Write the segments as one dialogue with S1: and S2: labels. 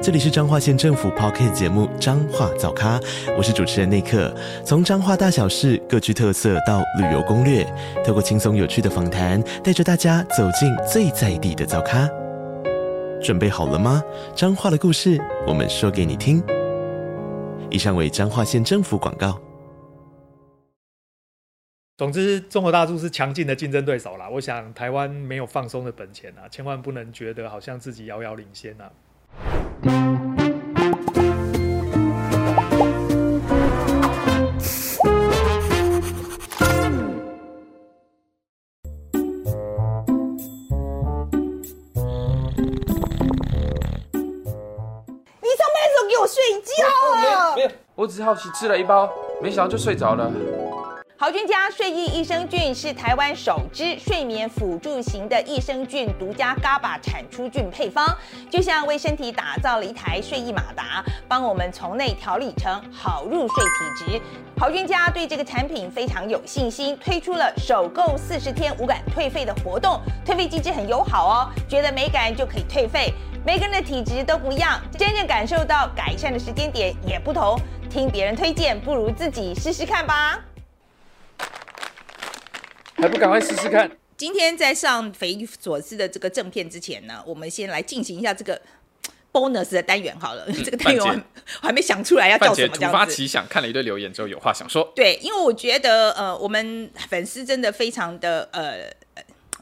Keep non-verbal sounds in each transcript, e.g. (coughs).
S1: 这里是彰化县政府 Podcast 节目《彰化早咖》，我是主持人内克。从彰化大小事各具特色到旅游攻略，透过轻松有趣的访谈，带着大家走进最在地的早咖。准备好了吗？彰化的故事，我们说给你听。以上为彰化县政府广告。
S2: 总之，中国大陆是强劲的竞争对手啦。我想，台湾没有放松的本钱啊，千万不能觉得好像自己遥遥领先啊。你
S3: 上班的时候给我睡觉啊！
S4: 没有，我只是好奇吃了一包，没想到就睡着了。
S3: 好菌家睡意益生菌是台湾首支睡眠辅助型的益生菌独家 GABA 产出菌配方，就像为身体打造了一台睡意马达，帮我们从内调理成好入睡体质。好菌家对这个产品非常有信心，推出了首购四十天无感退费的活动，退费机制很友好哦，觉得没感就可以退费。每个人的体质都不一样，真正感受到改善的时间点也不同，听别人推荐不如自己试试看吧。
S4: 还不赶快试试看！
S3: 今天在上匪夷所思的这个正片之前呢，我们先来进行一下这个 bonus 的单元好了。(laughs) 嗯、这个单元我还，我还没想出来要叫什么。突
S4: 发奇想，看了一堆留言之后有话想说。
S3: 对，因为我觉得呃，我们粉丝真的非常的呃。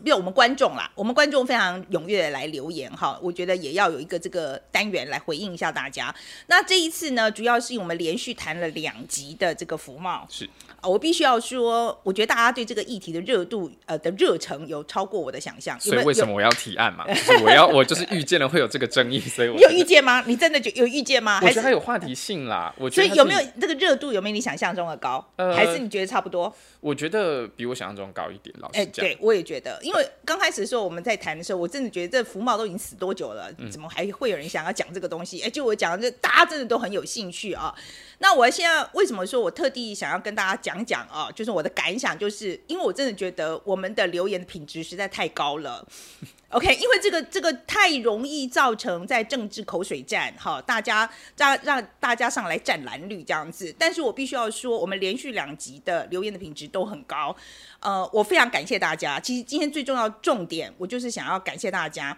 S3: 比如我们观众啦，我们观众非常踊跃的来留言哈，我觉得也要有一个这个单元来回应一下大家。那这一次呢，主要是我们连续谈了两集的这个福茂，
S4: 是，
S3: 我必须要说，我觉得大家对这个议题的热度呃的热忱有超过我的想象。
S4: 所以为什么我要提案嘛？(laughs) 就是我要我就是预见了会有这个争议，所以我
S3: 你有预见吗？你真的就有预见吗？
S4: 我觉得它有话题性啦。我觉得
S3: 所以有没有这个热度有没有你想象中的高？呃，还是你觉得差不多？
S4: 我觉得比我想象中高一点，老实讲。哎，
S3: 对我也觉得，因为刚开始的时候我们在谈的时候，我真的觉得这福茂都已经死多久了，怎么还会有人想要讲这个东西？哎，就我讲的，这大家真的都很有兴趣啊。那我现在为什么说我特地想要跟大家讲讲啊？就是我的感想，就是因为我真的觉得我们的留言的品质实在太高了。OK，因为这个这个太容易造成在政治口水战，哈，大家让让大家上来战蓝绿这样子。但是我必须要说，我们连续两集的留言的品质都很高，呃，我非常感谢大家。其实今天最重要重点，我就是想要感谢大家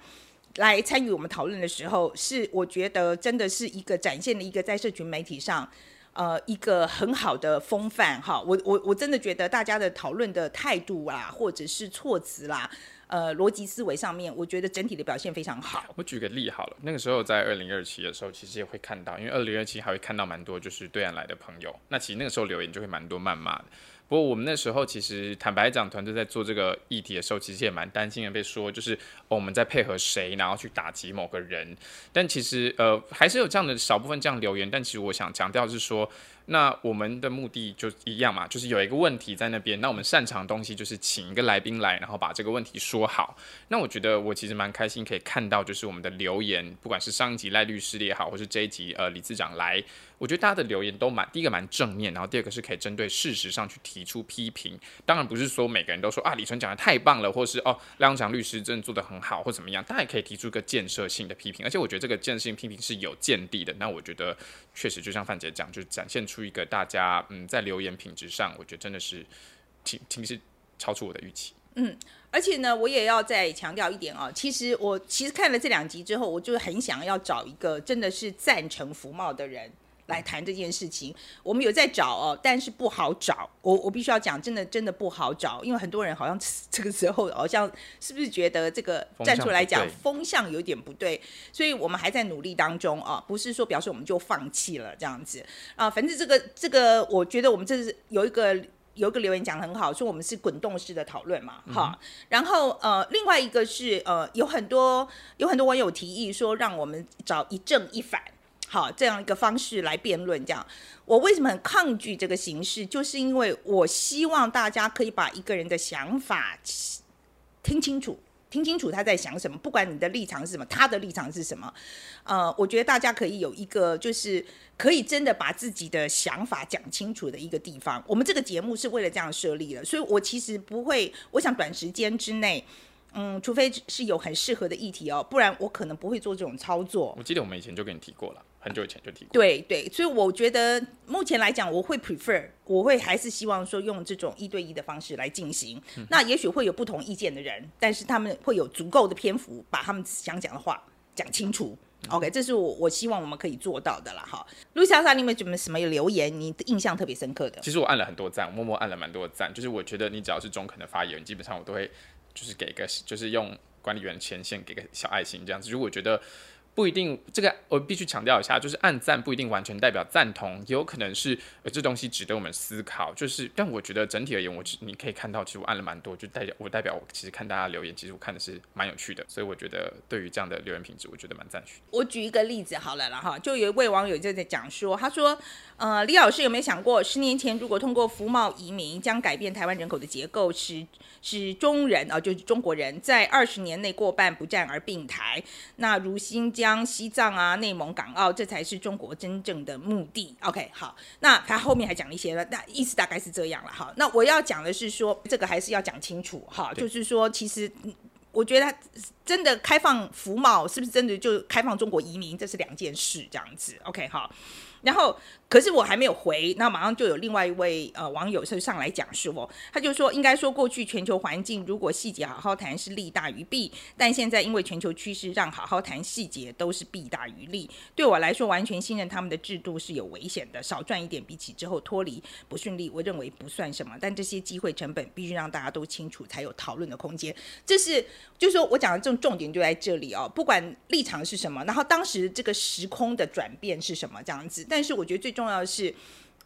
S3: 来参与我们讨论的时候，是我觉得真的是一个展现了一个在社群媒体上，呃，一个很好的风范哈。我我我真的觉得大家的讨论的态度啊，或者是措辞啦。呃，逻辑思维上面，我觉得整体的表现非常好。
S4: 我举个例好了，那个时候在二零二七的时候，其实也会看到，因为二零二七还会看到蛮多就是对岸来的朋友，那其实那个时候留言就会蛮多谩骂的。不过我们那时候其实坦白讲，团队在做这个议题的时候，其实也蛮担心的，被说就是、我们在配合谁，然后去打击某个人。但其实呃，还是有这样的少部分这样留言。但其实我想强调是说。那我们的目的就一样嘛，就是有一个问题在那边。那我们擅长的东西就是请一个来宾来，然后把这个问题说好。那我觉得我其实蛮开心可以看到，就是我们的留言，不管是上一集赖律师也好，或是这一集呃李次长来。我觉得大家的留言都蛮，第一个蛮正面，然后第二个是可以针对事实上去提出批评。当然不是说每个人都说啊李纯讲的太棒了，或是哦赖昌律师真的做得很好，或怎么样，大家也可以提出一个建设性的批评。而且我觉得这个建设性批评是有见地的。那我觉得确实就像范姐讲，就展现出一个大家嗯在留言品质上，我觉得真的是挺挺是超出我的预期。
S3: 嗯，而且呢，我也要再强调一点啊，其实我其实看了这两集之后，我就很想要找一个真的是赞成福茂的人。来谈这件事情，我们有在找哦，但是不好找。我我必须要讲，真的真的不好找，因为很多人好像这个时候好像是不是觉得这个站出来讲风向有点不对，所以我们还在努力当中啊，不是说表示我们就放弃了这样子啊。反正这个这个，我觉得我们这是有一个有一个留言讲得很好，说我们是滚动式的讨论嘛，哈、嗯。然后呃，另外一个是呃，有很多有很多网友提议说，让我们找一正一反。好，这样一个方式来辩论，这样我为什么很抗拒这个形式？就是因为我希望大家可以把一个人的想法听清楚。听清楚他在想什么，不管你的立场是什么，他的立场是什么，呃，我觉得大家可以有一个，就是可以真的把自己的想法讲清楚的一个地方。我们这个节目是为了这样设立的，所以我其实不会，我想短时间之内。嗯，除非是有很适合的议题哦，不然我可能不会做这种操作。
S4: 我记得我们以前就跟你提过了，很久以前就提过。
S3: 对对，所以我觉得目前来讲，我会 prefer，我会还是希望说用这种一对一的方式来进行。嗯、那也许会有不同意见的人，但是他们会有足够的篇幅把他们想讲的话讲清楚。嗯、OK，这是我我希望我们可以做到的了哈。陆莎莎，你们准备什么留言？你的印象特别深刻的？
S4: 其实我按了很多赞，默默按了蛮多的赞，就是我觉得你只要是中肯的发言，基本上我都会。就是给个，就是用管理员权限给个小爱心这样子。如果我觉得不一定，这个我必须强调一下，就是按赞不一定完全代表赞同，也有可能是呃这东西值得我们思考。就是，但我觉得整体而言，我你可以看到，其实我按了蛮多，就代表我代表我其实看大家留言，其实我看的是蛮有趣的。所以我觉得对于这样的留言品质，我觉得蛮赞许。
S3: 我举一个例子好了啦哈，就有一位网友就在讲说，他说。呃，李老师有没有想过，十年前如果通过服贸移民将改变台湾人口的结构，使使中人啊、就是中国人在二十年内过半不战而并台，那如新疆、西藏啊、内蒙、港澳，这才是中国真正的目的。OK，好，那他后面还讲了一些了，那意思大概是这样了哈。那我要讲的是说，这个还是要讲清楚哈，就是说，其实我觉得真的开放服贸，是不是真的就开放中国移民，这是两件事，这样子。OK，好，然后。可是我还没有回，那马上就有另外一位呃网友是上来讲述哦，他就说应该说过去全球环境如果细节好好谈是利大于弊，但现在因为全球趋势让好好谈细节都是弊大于利。对我来说，完全信任他们的制度是有危险的，少赚一点比起之后脱离不顺利，我认为不算什么。但这些机会成本必须让大家都清楚，才有讨论的空间。这是就是说我讲的这种重点就在这里哦，不管立场是什么，然后当时这个时空的转变是什么这样子，但是我觉得最。重要的是，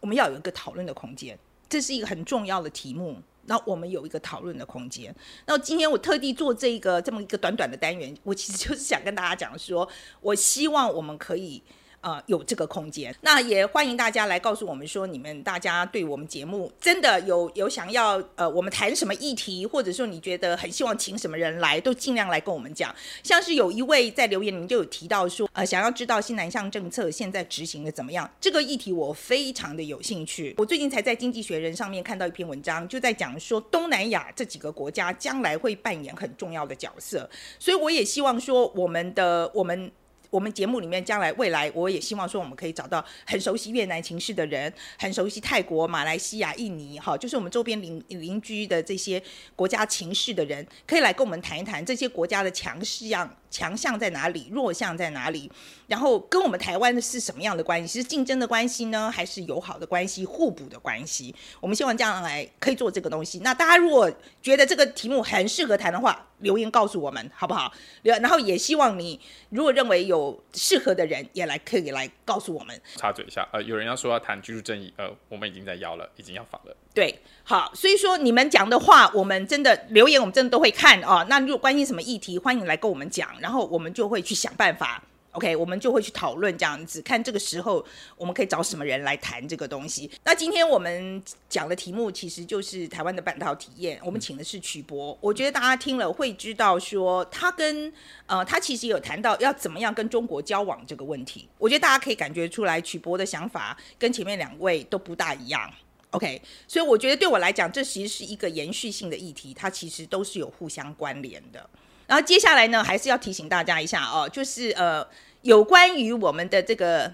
S3: 我们要有一个讨论的空间，这是一个很重要的题目。那我们有一个讨论的空间。那今天我特地做这个这么一个短短的单元，我其实就是想跟大家讲说，我希望我们可以。呃，有这个空间，那也欢迎大家来告诉我们说，你们大家对我们节目真的有有想要呃，我们谈什么议题，或者说你觉得很希望请什么人来，都尽量来跟我们讲。像是有一位在留言里面就有提到说，呃，想要知道新南向政策现在执行的怎么样，这个议题我非常的有兴趣。我最近才在《经济学人》上面看到一篇文章，就在讲说东南亚这几个国家将来会扮演很重要的角色，所以我也希望说我们的我们。我们节目里面将来未来，我也希望说我们可以找到很熟悉越南情势的人，很熟悉泰国、马来西亚、印尼，哈，就是我们周边邻邻居的这些国家情势的人，可以来跟我们谈一谈这些国家的强势样。强项在哪里？弱项在哪里？然后跟我们台湾的是什么样的关系？是竞争的关系呢，还是友好的关系、互补的关系？我们希望将来可以做这个东西。那大家如果觉得这个题目很适合谈的话，留言告诉我们好不好？然后也希望你如果认为有适合的人，也来可以来告诉我们。
S4: 插嘴一下，呃，有人要说要谈居住正义，呃，我们已经在邀了，已经要访了。
S3: 对，好，所以说你们讲的话，我们真的留言，我们真的都会看哦。那如果关心什么议题，欢迎来跟我们讲，然后我们就会去想办法。OK，我们就会去讨论这样子，看这个时候我们可以找什么人来谈这个东西。那今天我们讲的题目其实就是台湾的半导体业，我们请的是曲博，我觉得大家听了会知道说他跟呃他其实有谈到要怎么样跟中国交往这个问题。我觉得大家可以感觉出来，曲博的想法跟前面两位都不大一样。OK，所以我觉得对我来讲，这其实是一个延续性的议题，它其实都是有互相关联的。然后接下来呢，还是要提醒大家一下哦，就是呃，有关于我们的这个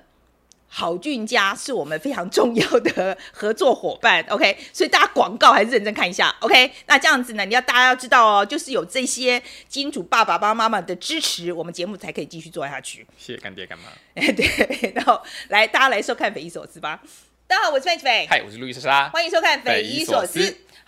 S3: 好菌家是我们非常重要的合作伙伴。(laughs) OK，所以大家广告还是认真看一下。OK，那这样子呢，你要大家要知道哦，就是有这些金主爸爸、爸爸妈妈的支持，我们节目才可以继续做下去。
S4: 谢谢干爹干妈。
S3: 哎，(laughs) 对，然后来大家来收看匪夷所思吧。大家好，我是 Fancy 斐。
S4: 嗨，我是路易莎莎。
S3: 欢迎收看《匪夷所思》。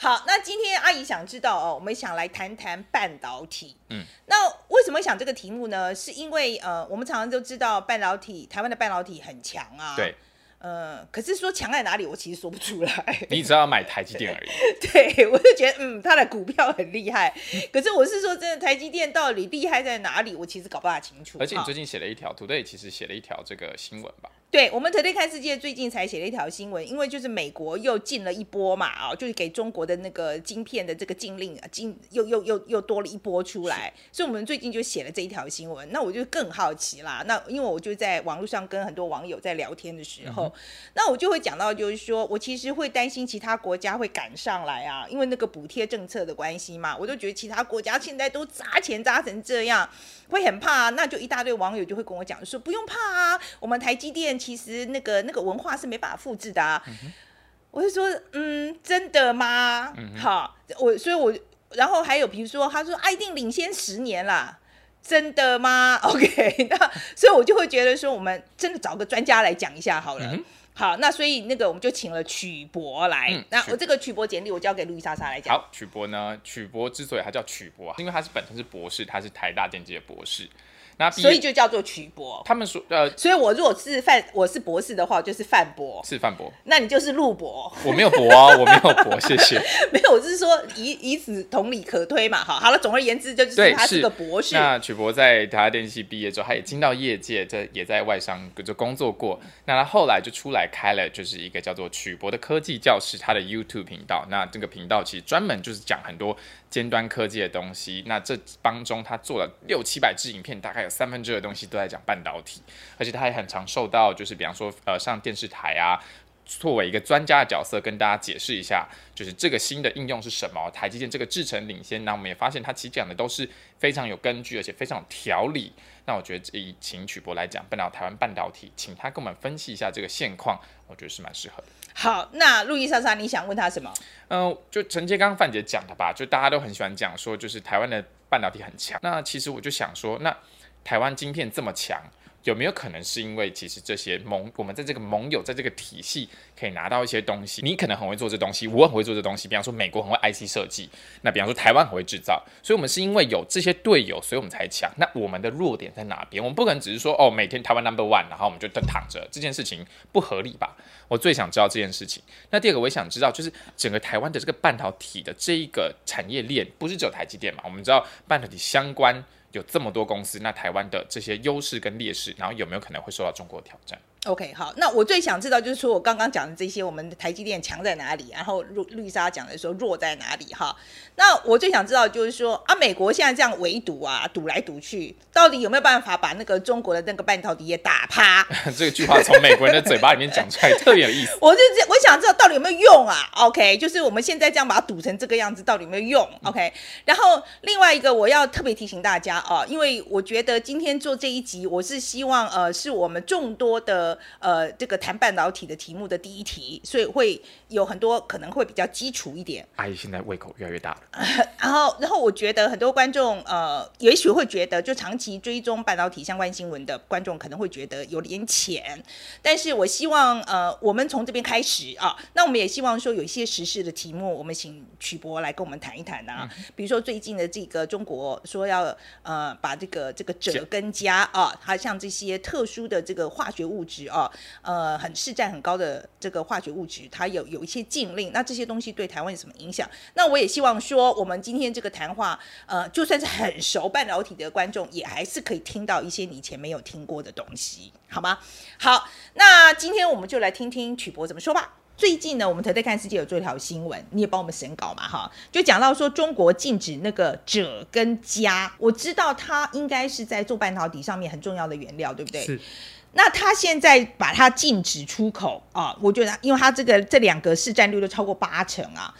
S3: 好，那今天阿姨想知道哦，我们想来谈谈半导体。嗯，那为什么想这个题目呢？是因为呃，我们常常都知道半导体，台湾的半导体很强啊。
S4: 对。
S3: 呃，可是说强在哪里，我其实说不出来。
S4: 你只要买台积电而已。(laughs)
S3: 对，我就觉得嗯，它的股票很厉害。(laughs) 可是我是说真的，台积电到底厉害在哪里，我其实搞不大清楚。
S4: 而且你最近写了一条，Today 其实写了一条这个新闻吧？
S3: 对，我们 Today 看世界最近才写了一条新闻，因为就是美国又进了一波嘛，啊，就是给中国的那个晶片的这个禁令啊，禁又又又又多了一波出来，所以我们最近就写了这一条新闻。那我就更好奇啦，那因为我就在网络上跟很多网友在聊天的时候，嗯、那我就会讲到，就是说我其实会担心其他国家会赶上来啊，因为那个补贴政策的关系嘛，我都觉得其他国家现在都砸钱砸成这样，会很怕，啊，那就一大堆网友就会跟我讲说不用怕啊，我们台积电。其实那个那个文化是没办法复制的啊，嗯、我就说，嗯，真的吗？嗯、好，我所以我，我然后还有比如说，他说啊，一定领先十年啦，真的吗？(laughs) OK，那所以我就会觉得说，我们真的找个专家来讲一下好了。嗯、好，那所以那个我们就请了曲博来，嗯、那我这个曲博简历我交给路易莎莎来讲。
S4: 好，曲博呢，曲博之所以他叫曲博，因为他是本身是博士，他是台大电机的博士。
S3: 所以就叫做曲博。
S4: 他们说，呃，
S3: 所以我如果是范，我是博士的话，就是范博。
S4: 是范博。
S3: 那你就是陆博。
S4: 我没有博啊，(laughs) 我没有博，谢谢。(laughs)
S3: 没有，我是说以以此同理可推嘛，好，好了，总而言之，就是他是个博士。
S4: 那曲博在台大电机毕业之后，他也进到业界，这也在外商就工作过。那他后来就出来开了，就是一个叫做曲博的科技教室，他的 YouTube 频道。那这个频道其实专门就是讲很多。尖端科技的东西，那这当中他做了六七百支影片，大概有三分之二的东西都在讲半导体，而且他也很常受到，就是比方说，呃，上电视台啊，作为一个专家的角色，跟大家解释一下，就是这个新的应用是什么，台积电这个制程领先。那我们也发现，他其实讲的都是非常有根据，而且非常有条理。那我觉得以请曲博来讲，半导台湾半导体，请他跟我们分析一下这个现况，我觉得是蛮适合的。
S3: 好，那路易莎莎，你想问他什么？
S4: 嗯、就承接刚刚范姐讲的吧，就大家都很喜欢讲说，就是台湾的半导体很强。那其实我就想说，那台湾晶片这么强。有没有可能是因为其实这些盟，我们在这个盟友，在这个体系可以拿到一些东西？你可能很会做这东西，我很会做这东西。比方说美国很会 IC 设计，那比方说台湾很会制造，所以我们是因为有这些队友，所以我们才强。那我们的弱点在哪边？我们不可能只是说哦，每天台湾 number one，然后我们就都躺着，这件事情不合理吧？我最想知道这件事情。那第二个我也想知道，就是整个台湾的这个半导体的这一个产业链，不是只有台积电嘛？我们知道半导体相关。有这么多公司，那台湾的这些优势跟劣势，然后有没有可能会受到中国的挑战？
S3: ？OK，好，那我最想知道就是说我刚刚讲的这些，我们的台积电强在哪里？然后绿绿莎讲的说弱在哪里？哈，那我最想知道就是说啊，美国现在这样围堵啊，堵来堵去，到底有没有办法把那个中国的那个半导体也打趴？(laughs)
S4: 这句话从美国人的嘴巴里面讲出来特别有意思。
S3: 我就我想知道到底有没有用啊？OK，就是我们现在这样把它堵成这个样子，到底有没有用？OK，然后另外一个我要特别提醒大家啊，因为我觉得今天做这一集，我是希望呃，是我们众多的。呃，这个谈半导体的题目的第一题，所以会有很多可能会比较基础一点。
S4: 阿姨现在胃口越来越大了。
S3: 呃、(laughs) 然后，然后我觉得很多观众呃，也许会觉得，就长期追踪半导体相关新闻的观众可能会觉得有点浅。但是我希望呃，我们从这边开始啊，那我们也希望说有一些时事的题目，我们请曲博来跟我们谈一谈啊。嗯、比如说最近的这个中国说要呃把这个这个锗跟镓啊，它像这些特殊的这个化学物质。啊，呃，很市占很高的这个化学物质，它有有一些禁令，那这些东西对台湾有什么影响？那我也希望说，我们今天这个谈话，呃，就算是很熟半导体的观众，也还是可以听到一些你以前没有听过的东西，好吗？好，那今天我们就来听听曲博怎么说吧。最近呢，我们才在看世界有做一条新闻，你也帮我们审稿嘛，哈，就讲到说中国禁止那个鍺跟镓，我知道它应该是在做半导体上面很重要的原料，对不对？
S2: 是。
S3: 那他现在把它禁止出口啊，我觉得，因为它这个这两个市占率都超过八成啊，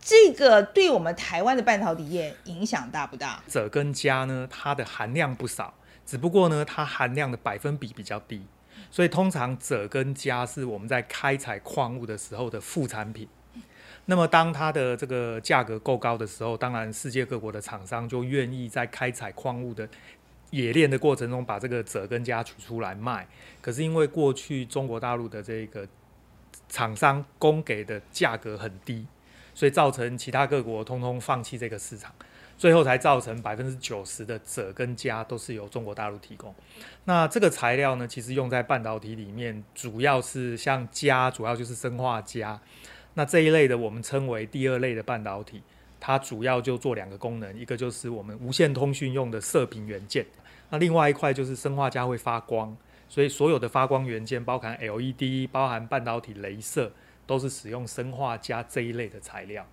S3: 这个对我们台湾的半导体业影响大不大？
S2: 鍺跟镓呢，它的含量不少，只不过呢，它含量的百分比比较低，所以通常鍺跟镓是我们在开采矿物的时候的副产品。那么当它的这个价格够高的时候，当然世界各国的厂商就愿意在开采矿物的。冶炼的过程中，把这个鍺跟镓取出来卖，可是因为过去中国大陆的这个厂商供给的价格很低，所以造成其他各国通通放弃这个市场，最后才造成百分之九十的鍺跟镓都是由中国大陆提供。那这个材料呢，其实用在半导体里面，主要是像镓，主要就是砷化镓。那这一类的，我们称为第二类的半导体，它主要就做两个功能，一个就是我们无线通讯用的射频元件。那另外一块就是砷化镓会发光，所以所有的发光元件，包含 LED，包含半导体、镭射，都是使用砷化镓这一类的材料。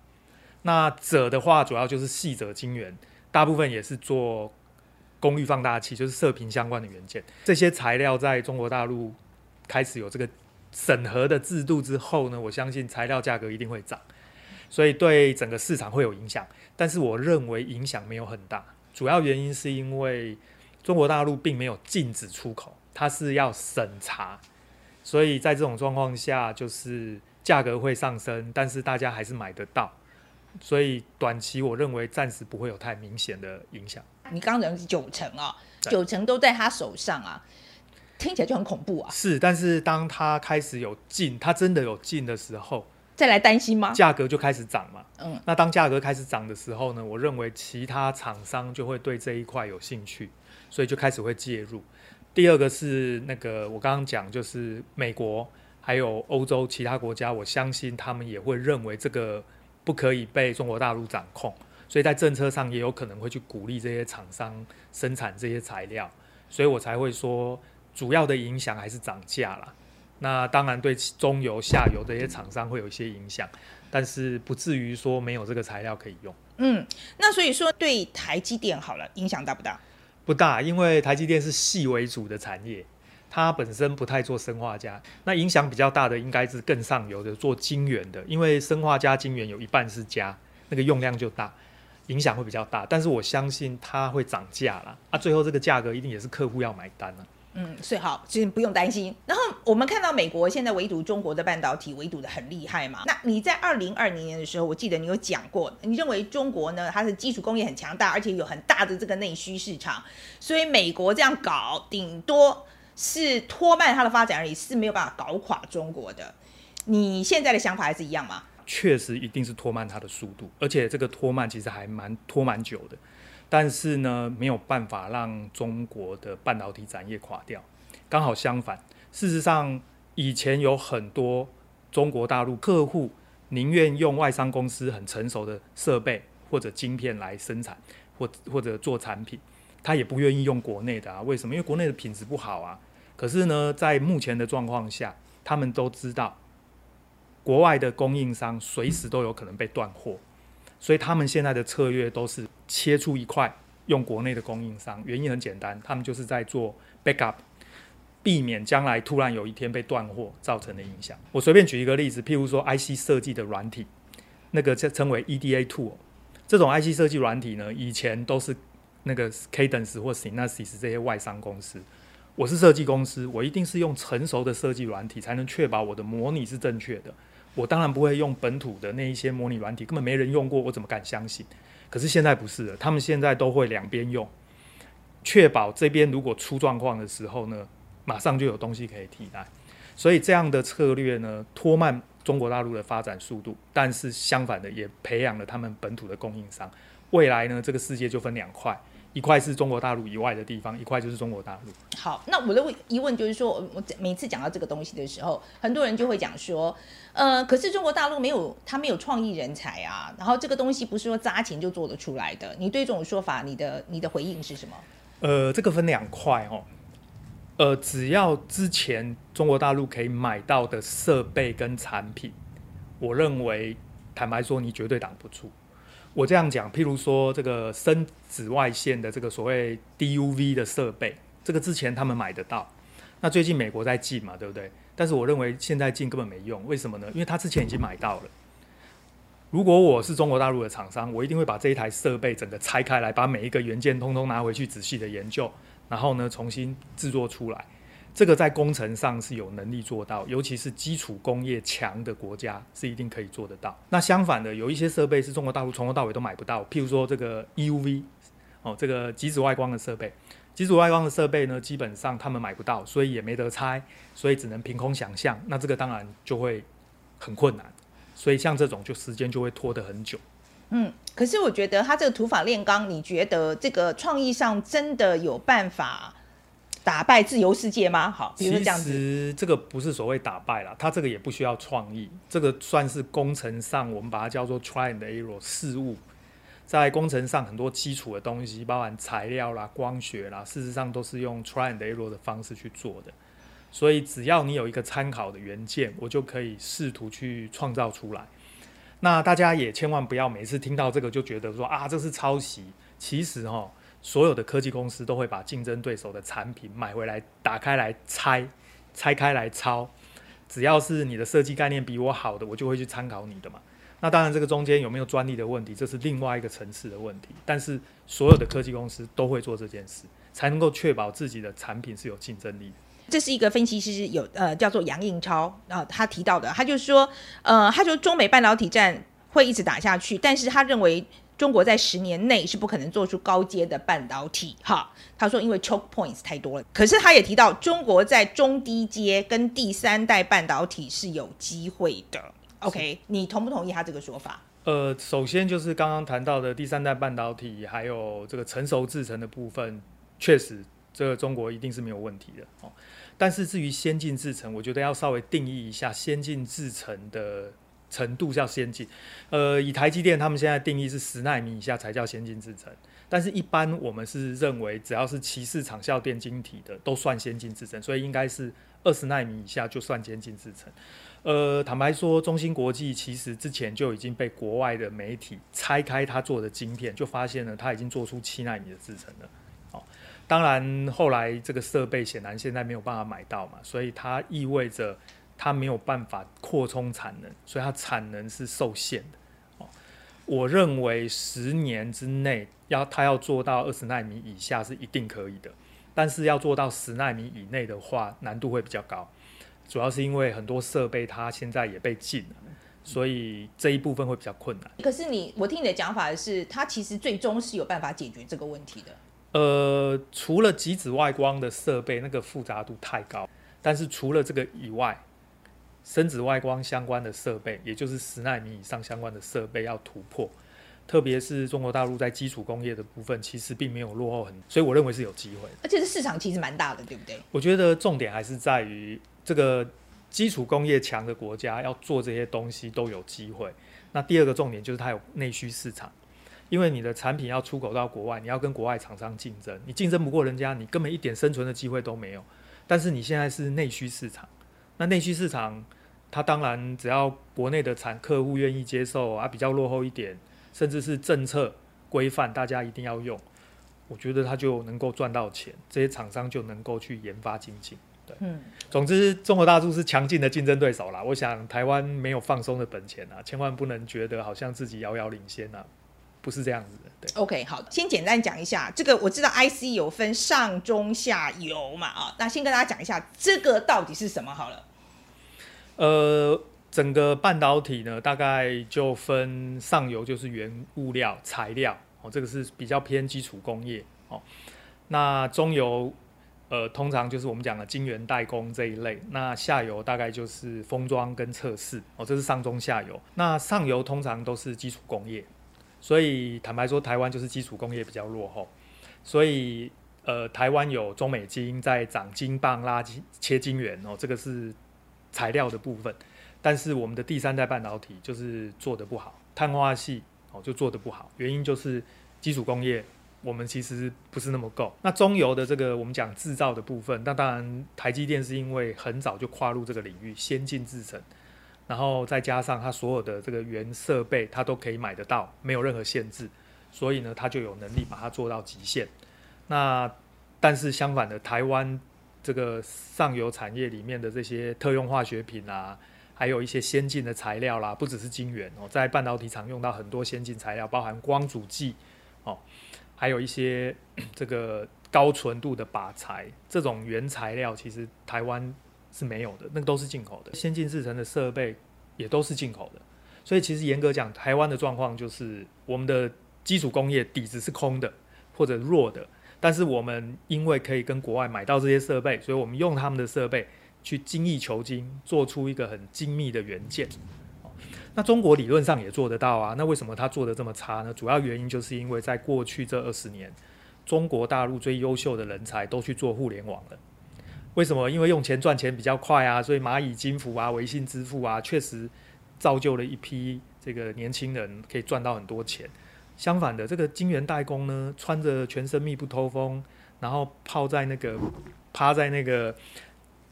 S2: 那鍺的话，主要就是矽鍺晶圆，大部分也是做功率放大器，就是射频相关的元件。这些材料在中国大陆开始有这个审核的制度之后呢，我相信材料价格一定会涨，所以对整个市场会有影响。但是我认为影响没有很大，主要原因是因为中国大陆并没有禁止出口，它是要审查，所以在这种状况下，就是价格会上升，但是大家还是买得到。所以短期我认为暂时不会有太明显的影响。
S3: 你刚刚讲九成啊，九成都在他手上啊，听起来就很恐怖啊。
S2: 是，但是当他开始有进，他真的有进的时候，
S3: 再来担心吗？
S2: 价格就开始涨嘛。
S3: 嗯，
S2: 那当价格开始涨的时候呢，我认为其他厂商就会对这一块有兴趣，所以就开始会介入。第二个是那个我刚刚讲，就是美国还有欧洲其他国家，我相信他们也会认为这个。不可以被中国大陆掌控，所以在政策上也有可能会去鼓励这些厂商生产这些材料，所以我才会说主要的影响还是涨价啦。那当然对中游、下游这些厂商会有一些影响，但是不至于说没有这个材料可以用。
S3: 嗯，那所以说对台积电好了，影响大不大？
S2: 不大，因为台积电是细为主的产业。它本身不太做生化家，那影响比较大的应该是更上游的做晶圆的，因为生化家晶圆有一半是家，那个用量就大，影响会比较大。但是我相信它会涨价啦，啊，最后这个价格一定也是客户要买单了。
S3: 嗯，所以好，其实不用担心。然后我们看到美国现在围堵中国的半导体，围堵得很厉害嘛。那你在二零二零年的时候，我记得你有讲过，你认为中国呢，它的基础工业很强大，而且有很大的这个内需市场，所以美国这样搞，顶多。是拖慢它的发展而已，是没有办法搞垮中国的。你现在的想法还是一样吗？
S2: 确实一定是拖慢它的速度，而且这个拖慢其实还蛮拖蛮久的。但是呢，没有办法让中国的半导体产业垮掉。刚好相反，事实上以前有很多中国大陆客户宁愿用外商公司很成熟的设备或者晶片来生产，或或者做产品，他也不愿意用国内的啊？为什么？因为国内的品质不好啊。可是呢，在目前的状况下，他们都知道国外的供应商随时都有可能被断货，所以他们现在的策略都是切出一块用国内的供应商。原因很简单，他们就是在做 backup，避免将来突然有一天被断货造成的影响。我随便举一个例子，譬如说 IC 设计的软体，那个称称为 EDA tool，这种 IC 设计软体呢，以前都是那个 Cadence 或 Synopsys 这些外商公司。我是设计公司，我一定是用成熟的设计软体，才能确保我的模拟是正确的。我当然不会用本土的那一些模拟软体，根本没人用过，我怎么敢相信？可是现在不是了，他们现在都会两边用，确保这边如果出状况的时候呢，马上就有东西可以替代。所以这样的策略呢，拖慢中国大陆的发展速度，但是相反的，也培养了他们本土的供应商。未来呢，这个世界就分两块。一块是中国大陆以外的地方，一块就是中国大陆。
S3: 好，那我的疑问就是说，我每次讲到这个东西的时候，很多人就会讲说，呃，可是中国大陆没有，他没有创意人才啊，然后这个东西不是说砸钱就做得出来的。你对这种说法，你的你的回应是什么？
S2: 呃，这个分两块哦，呃，只要之前中国大陆可以买到的设备跟产品，我认为，坦白说，你绝对挡不住。我这样讲，譬如说这个深紫外线的这个所谓 DUV 的设备，这个之前他们买得到，那最近美国在进嘛，对不对？但是我认为现在进根本没用，为什么呢？因为他之前已经买到了。如果我是中国大陆的厂商，我一定会把这一台设备整个拆开来，把每一个元件通通拿回去仔细的研究，然后呢重新制作出来。这个在工程上是有能力做到，尤其是基础工业强的国家是一定可以做得到。那相反的，有一些设备是中国大陆从头到尾都买不到，譬如说这个 EUV 哦，这个极紫外光的设备，极紫外光的设备呢，基本上他们买不到，所以也没得拆，所以只能凭空想象。那这个当然就会很困难，所以像这种就时间就会拖得很久。
S3: 嗯，可是我觉得他这个土法炼钢，你觉得这个创意上真的有办法？打败自由世界吗？好，比如说这样子。
S2: 其实这个不是所谓打败啦，它这个也不需要创意，这个算是工程上我们把它叫做 try and error 事物。在工程上很多基础的东西，包含材料啦、光学啦，事实上都是用 try and error 的方式去做的。所以只要你有一个参考的元件，我就可以试图去创造出来。那大家也千万不要每次听到这个就觉得说啊，这是抄袭。其实哈，所有的科技公司都会把竞争对手的产品买回来，打开来拆，拆开来抄。只要是你的设计概念比我好的，我就会去参考你的嘛。那当然，这个中间有没有专利的问题，这是另外一个层次的问题。但是所有的科技公司都会做这件事，才能够确保自己的产品是有竞争力的。
S3: 这是一个分析师有呃叫做杨应超啊、他提到的，他就说呃，他说中美半导体战会一直打下去，但是他认为中国在十年内是不可能做出高阶的半导体哈。他说因为 choke points 太多了，可是他也提到中国在中低阶跟第三代半导体是有机会的。OK，你同不同意他这个说法？
S2: 呃，首先就是刚刚谈到的第三代半导体，还有这个成熟制程的部分，确实这个中国一定是没有问题的哦。但是至于先进制程，我觉得要稍微定义一下先进制程的程度叫先进。呃，以台积电他们现在定义是十纳米以下才叫先进制程，但是一般我们是认为只要是鳍式场效电晶体的都算先进制程，所以应该是二十纳米以下就算先进制程。呃，坦白说，中芯国际其实之前就已经被国外的媒体拆开他做的晶片，就发现了他已经做出七纳米的制程了。哦，当然后来这个设备显然现在没有办法买到嘛，所以它意味着它没有办法扩充产能，所以它产能是受限的。哦，我认为十年之内要它要做到二十纳米以下是一定可以的，但是要做到十纳米以内的话，难度会比较高。主要是因为很多设备它现在也被禁了，所以这一部分会比较困难。
S3: 可是你，我听你的讲法是，它其实最终是有办法解决这个问题的。
S2: 呃，除了极紫外光的设备，那个复杂度太高。但是除了这个以外，深紫外光相关的设备，也就是十纳米以上相关的设备要突破，特别是中国大陆在基础工业的部分，其实并没有落后很，所以我认为是有机会。
S3: 而且这市场其实蛮大的，对不对？
S2: 我觉得重点还是在于。这个基础工业强的国家要做这些东西都有机会。那第二个重点就是它有内需市场，因为你的产品要出口到国外，你要跟国外厂商竞争，你竞争不过人家，你根本一点生存的机会都没有。但是你现在是内需市场，那内需市场它当然只要国内的产客户愿意接受啊，比较落后一点，甚至是政策规范大家一定要用，我觉得它就能够赚到钱，这些厂商就能够去研发精进。对，嗯，总之，中国大陆是强劲的竞争对手啦。我想台湾没有放松的本钱啊，千万不能觉得好像自己遥遥领先啊，不是这样子的。对
S3: ，OK，好的，先简单讲一下这个，我知道 IC 有分上中下游嘛，啊，那先跟大家讲一下这个到底是什么好了。
S2: 呃，整个半导体呢，大概就分上游就是原物料材料哦，这个是比较偏基础工业哦，那中游。呃，通常就是我们讲的晶圆代工这一类，那下游大概就是封装跟测试哦，这是上中下游。那上游通常都是基础工业，所以坦白说，台湾就是基础工业比较落后。所以呃，台湾有中美晶在长晶棒拉切晶圆哦，这个是材料的部分。但是我们的第三代半导体就是做得不好，碳化系哦就做得不好，原因就是基础工业。我们其实不是那么够。那中游的这个我们讲制造的部分，那当然台积电是因为很早就跨入这个领域，先进制程，然后再加上它所有的这个原设备，它都可以买得到，没有任何限制，所以呢，它就有能力把它做到极限。那但是相反的，台湾这个上游产业里面的这些特用化学品啊，还有一些先进的材料啦，不只是晶圆哦，在半导体厂用到很多先进材料，包含光阻剂哦。还有一些 (clears throat) 这个高纯度的靶材，这种原材料其实台湾是没有的，那个都是进口的。先进制程的设备也都是进口的，所以其实严格讲，台湾的状况就是我们的基础工业底子是空的或者弱的，但是我们因为可以跟国外买到这些设备，所以我们用他们的设备去精益求精，做出一个很精密的元件。那中国理论上也做得到啊，那为什么他做得这么差呢？主要原因就是因为在过去这二十年，中国大陆最优秀的人才都去做互联网了。为什么？因为用钱赚钱比较快啊，所以蚂蚁金服啊、微信支付啊，确实造就了一批这个年轻人可以赚到很多钱。相反的，这个晶圆代工呢，穿着全身密不透风，然后泡在那个趴在那个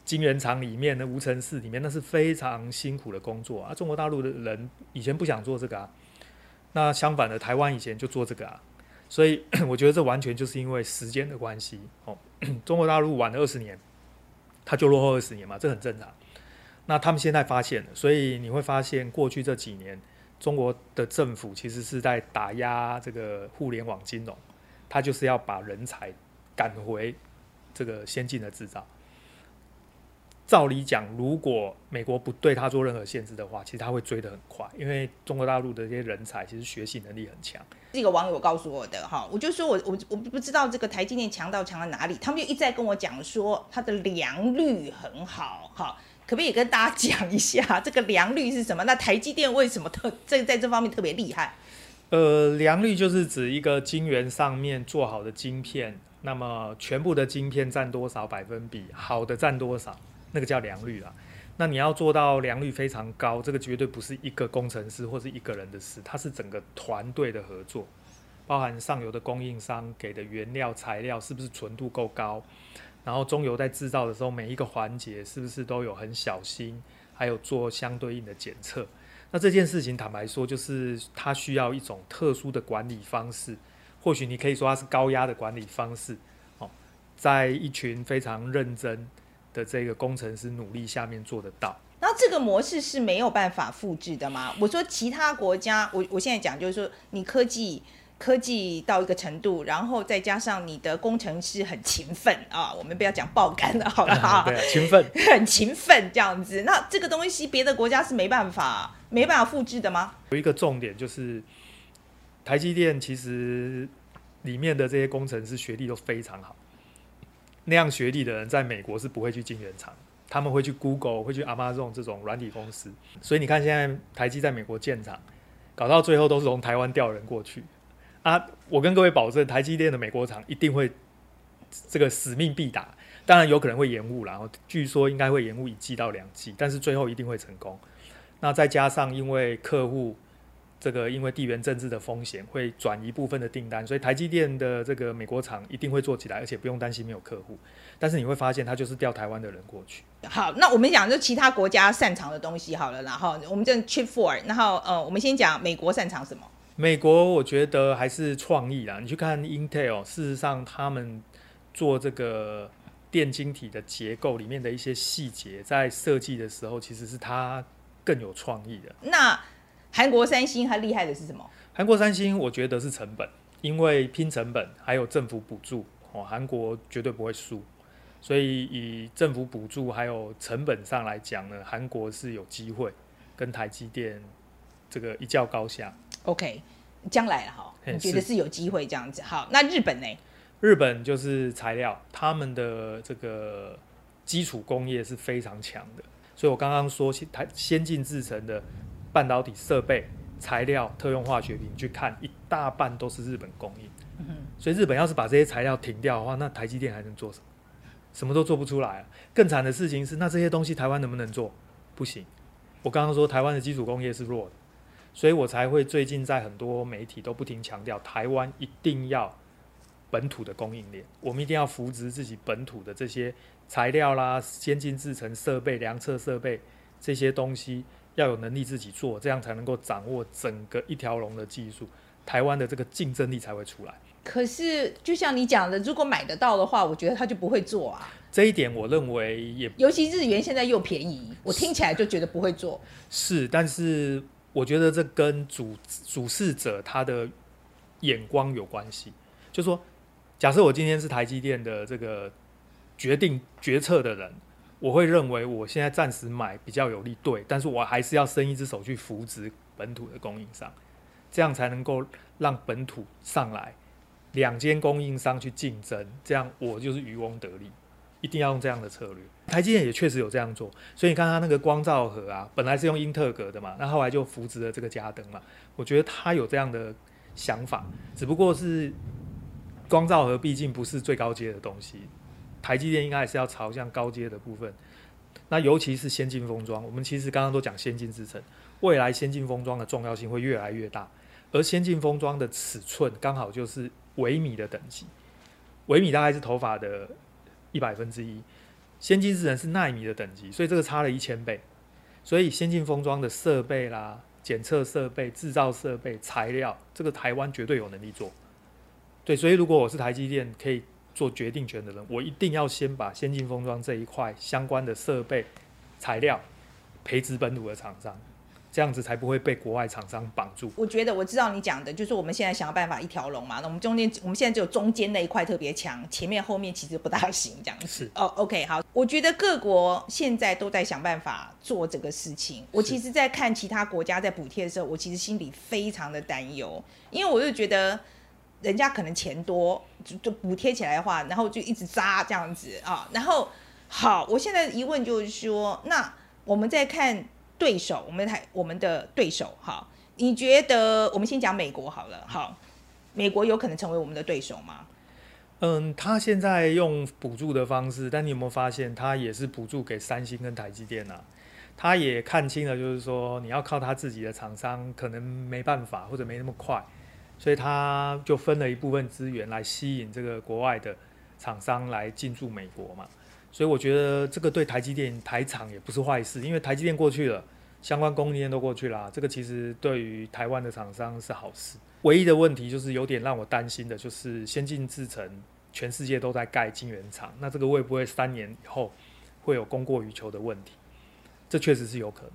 S2: 晶圆厂里面的无尘室里面，那是非常辛苦的工作啊。中国大陆的人以前不想做这个啊，那相反的，台湾以前就做这个啊。所以 (coughs) 我觉得这完全就是因为时间的关系哦。(coughs) 中国大陆晚了二十年，它就落后二十年嘛，这很正常。那他们现在发现了，所以你会发现过去这几年，中国的政府其实是在打压这个互联网金融，它就是要把人才赶回这个先进的制造。照理讲，如果美国不对他做任何限制的话，其实他会追得很快，因为中国大陆的这些人才其实学习能力很强。
S3: 这个网友告诉我的哈，我就说我我我不知道这个台积电强到强在哪里，他们就一再跟我讲说它的良率很好哈，可不可以跟大家讲一下这个良率是什么？那台积电为什么特这在这方面特别厉害？
S2: 呃，良率就是指一个晶圆上面做好的晶片，那么全部的晶片占多少百分比，好的占多少。那个叫良率啊，那你要做到良率非常高，这个绝对不是一个工程师或是一个人的事，它是整个团队的合作，包含上游的供应商给的原料材料是不是纯度够高，然后中游在制造的时候每一个环节是不是都有很小心，还有做相对应的检测。那这件事情坦白说，就是它需要一种特殊的管理方式，或许你可以说它是高压的管理方式，哦，在一群非常认真。的这个工程师努力下面做得到，
S3: 那这个模式是没有办法复制的吗？我说其他国家，我我现在讲就是说，你科技科技到一个程度，然后再加上你的工程师很勤奋啊，我们不要讲爆肝了，好不好，(laughs)
S2: 对啊，勤奋，(laughs)
S3: 很勤奋这样子。那这个东西别的国家是没办法没办法复制的吗？
S2: 有一个重点就是，台积电其实里面的这些工程师学历都非常好。那样学历的人在美国是不会去进原厂，他们会去 Google，会去 Amazon 这种软体公司。所以你看，现在台积在美国建厂，搞到最后都是从台湾调人过去啊！我跟各位保证，台积电的美国厂一定会这个使命必达，当然有可能会延误，然后据说应该会延误一季到两季，但是最后一定会成功。那再加上因为客户。这个因为地缘政治的风险会转移部分的订单，所以台积电的这个美国厂一定会做起来，而且不用担心没有客户。但是你会发现，他就是调台湾的人过去。
S3: 好，那我们讲就其他国家擅长的东西好了，然后我们这 Chip Four，然后呃，我们先讲美国擅长什么？
S2: 美国我觉得还是创意啦。你去看 Intel，事实上他们做这个电晶体的结构里面的一些细节，在设计的时候其实是它更有创意的。
S3: 那韩国三星它厉害的是什么？
S2: 韩国三星我觉得是成本，因为拼成本还有政府补助哦，韩国绝对不会输。所以以政府补助还有成本上来讲呢，韩国是有机会跟台积电这个一较高下。
S3: OK，将来了哈，你觉得是有机会这样子？好，那日本呢？
S2: 日本就是材料，他们的这个基础工业是非常强的，所以我刚刚说台先进制成的。半导体设备、材料、特用化学品，去看一大半都是日本供应。嗯。所以日本要是把这些材料停掉的话，那台积电还能做什么？什么都做不出来啊。更惨的事情是，那这些东西台湾能不能做？不行。我刚刚说台湾的基础工业是弱的，所以我才会最近在很多媒体都不停强调，台湾一定要本土的供应链，我们一定要扶植自己本土的这些材料啦、先进制程设备、量测设备这些东西。要有能力自己做，这样才能够掌握整个一条龙的技术，台湾的这个竞争力才会出来。
S3: 可是，就像你讲的，如果买得到的话，我觉得他就不会做啊。
S2: 这一点我认为也，
S3: 尤其日元现在又便宜，我听起来就觉得不会做。
S2: 是，但是我觉得这跟主主事者他的眼光有关系。就说，假设我今天是台积电的这个决定决策的人。我会认为我现在暂时买比较有利，对，但是我还是要伸一只手去扶植本土的供应商，这样才能够让本土上来，两间供应商去竞争，这样我就是渔翁得利，一定要用这样的策略。台积电也确实有这样做，所以你看它那个光罩盒啊，本来是用英特格的嘛，那后来就扶植了这个嘉登嘛，我觉得他有这样的想法，只不过是光罩盒毕竟不是最高阶的东西。台积电应该还是要朝向高阶的部分，那尤其是先进封装。我们其实刚刚都讲先进制程，未来先进封装的重要性会越来越大，而先进封装的尺寸刚好就是微米的等级，微米大概是头发的一百分之一，先进制程是纳米的等级，所以这个差了一千倍。所以先进封装的设备啦、检测设备、制造设备、材料，这个台湾绝对有能力做。对，所以如果我是台积电可以做决定权的人，我一定要先把先进封装这一块相关的设备、材料培植本土的厂商。这样子才不会被国外厂商绑住。
S3: 我觉得我知道你讲的，就是我们现在想要办法一条龙嘛。那我们中间，我们现在只有中间那一块特别强，前面后面其实不大行，这样子。
S2: 是
S3: 哦，OK，好。我觉得各国现在都在想办法做这个事情。我其实，在看其他国家在补贴的时候，我其实心里非常的担忧，因为我就觉得人家可能钱多，就就补贴起来的话，然后就一直扎这样子啊。然后，好，我现在疑问就是说，那我们在看。对手，我们台我们的对手，哈，你觉得我们先讲美国好了，好，美国有可能成为我们的对手吗？
S2: 嗯，他现在用补助的方式，但你有没有发现，他也是补助给三星跟台积电啊？他也看清了，就是说你要靠他自己的厂商，可能没办法，或者没那么快，所以他就分了一部分资源来吸引这个国外的厂商来进驻美国嘛。所以我觉得这个对台积电台厂也不是坏事，因为台积电过去了，相关供应链都过去了，这个其实对于台湾的厂商是好事。唯一的问题就是有点让我担心的，就是先进制程全世界都在盖晶圆厂，那这个会不会三年以后会有供过于求的问题？这确实是有可能。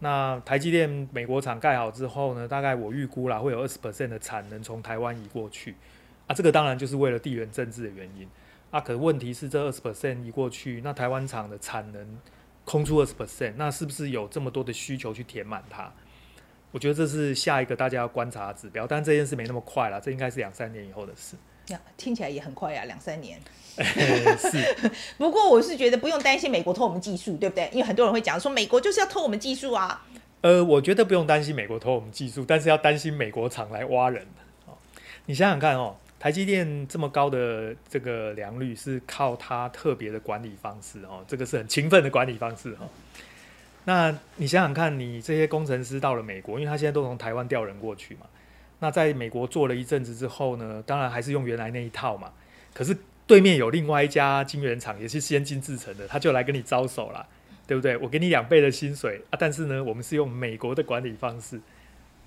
S2: 那台积电美国厂盖好之后呢，大概我预估啦，会有二十 percent 的产能从台湾移过去啊，这个当然就是为了地缘政治的原因。啊，可问题是这二十 percent 移过去，那台湾厂的产能空出二十 percent，那是不是有这么多的需求去填满它？我觉得这是下一个大家要观察的指标，但这件事没那么快了，这应该是两三年以后的事。
S3: 呀，听起来也很快呀，两三年。(laughs)
S2: 是。(laughs)
S3: 不过我是觉得不用担心美国偷我们技术，对不对？因为很多人会讲说美国就是要偷我们技术啊。
S2: 呃，我觉得不用担心美国偷我们技术，但是要担心美国厂来挖人。哦，你想想看哦。台积电这么高的这个良率是靠它特别的管理方式哦，这个是很勤奋的管理方式哈。那你想想看，你这些工程师到了美国，因为他现在都从台湾调人过去嘛。那在美国做了一阵子之后呢，当然还是用原来那一套嘛。可是对面有另外一家晶圆厂，也是先进制成的，他就来跟你招手了，对不对？我给你两倍的薪水啊，但是呢，我们是用美国的管理方式。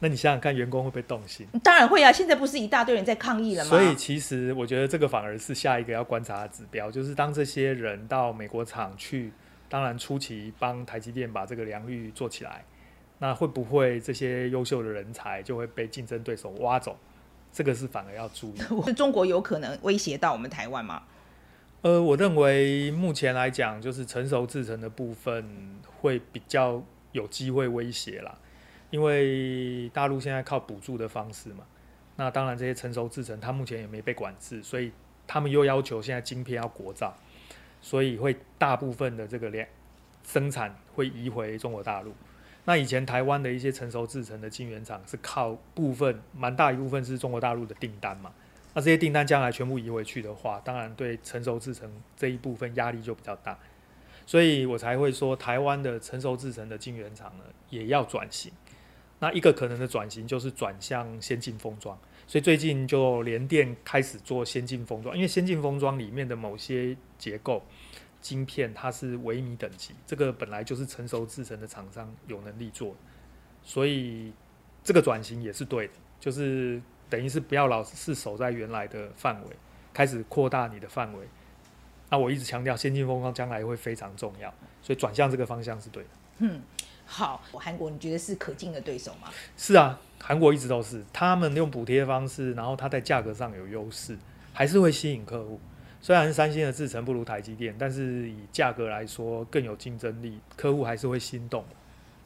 S2: 那你想想看，员工会不会动心？
S3: 当然会啊！现在不是一大堆人在抗议了吗？
S2: 所以其实我觉得这个反而是下一个要观察的指标，就是当这些人到美国厂去，当然初期帮台积电把这个良率做起来，那会不会这些优秀的人才就会被竞争对手挖走？这个是反而要注意。(laughs)
S3: 是中国有可能威胁到我们台湾吗？
S2: 呃，我认为目前来讲，就是成熟制成的部分会比较有机会威胁啦。因为大陆现在靠补助的方式嘛，那当然这些成熟制程它目前也没被管制，所以他们又要求现在晶片要国造，所以会大部分的这个量生产会移回中国大陆。那以前台湾的一些成熟制程的晶圆厂是靠部分蛮大一部分是中国大陆的订单嘛，那这些订单将来全部移回去的话，当然对成熟制程这一部分压力就比较大，所以我才会说台湾的成熟制程的晶圆厂呢也要转型。那一个可能的转型就是转向先进封装，所以最近就联电开始做先进封装，因为先进封装里面的某些结构晶片它是微米等级，这个本来就是成熟制程的厂商有能力做，所以这个转型也是对的，就是等于是不要老是守在原来的范围，开始扩大你的范围。那我一直强调先进封装将来会非常重要，所以转向这个方向是对的。
S3: 嗯。好，韩国你觉得是可敬的对手吗？
S2: 是啊，韩国一直都是，他们用补贴方式，然后它在价格上有优势，还是会吸引客户。虽然三星的制程不如台积电，但是以价格来说更有竞争力，客户还是会心动。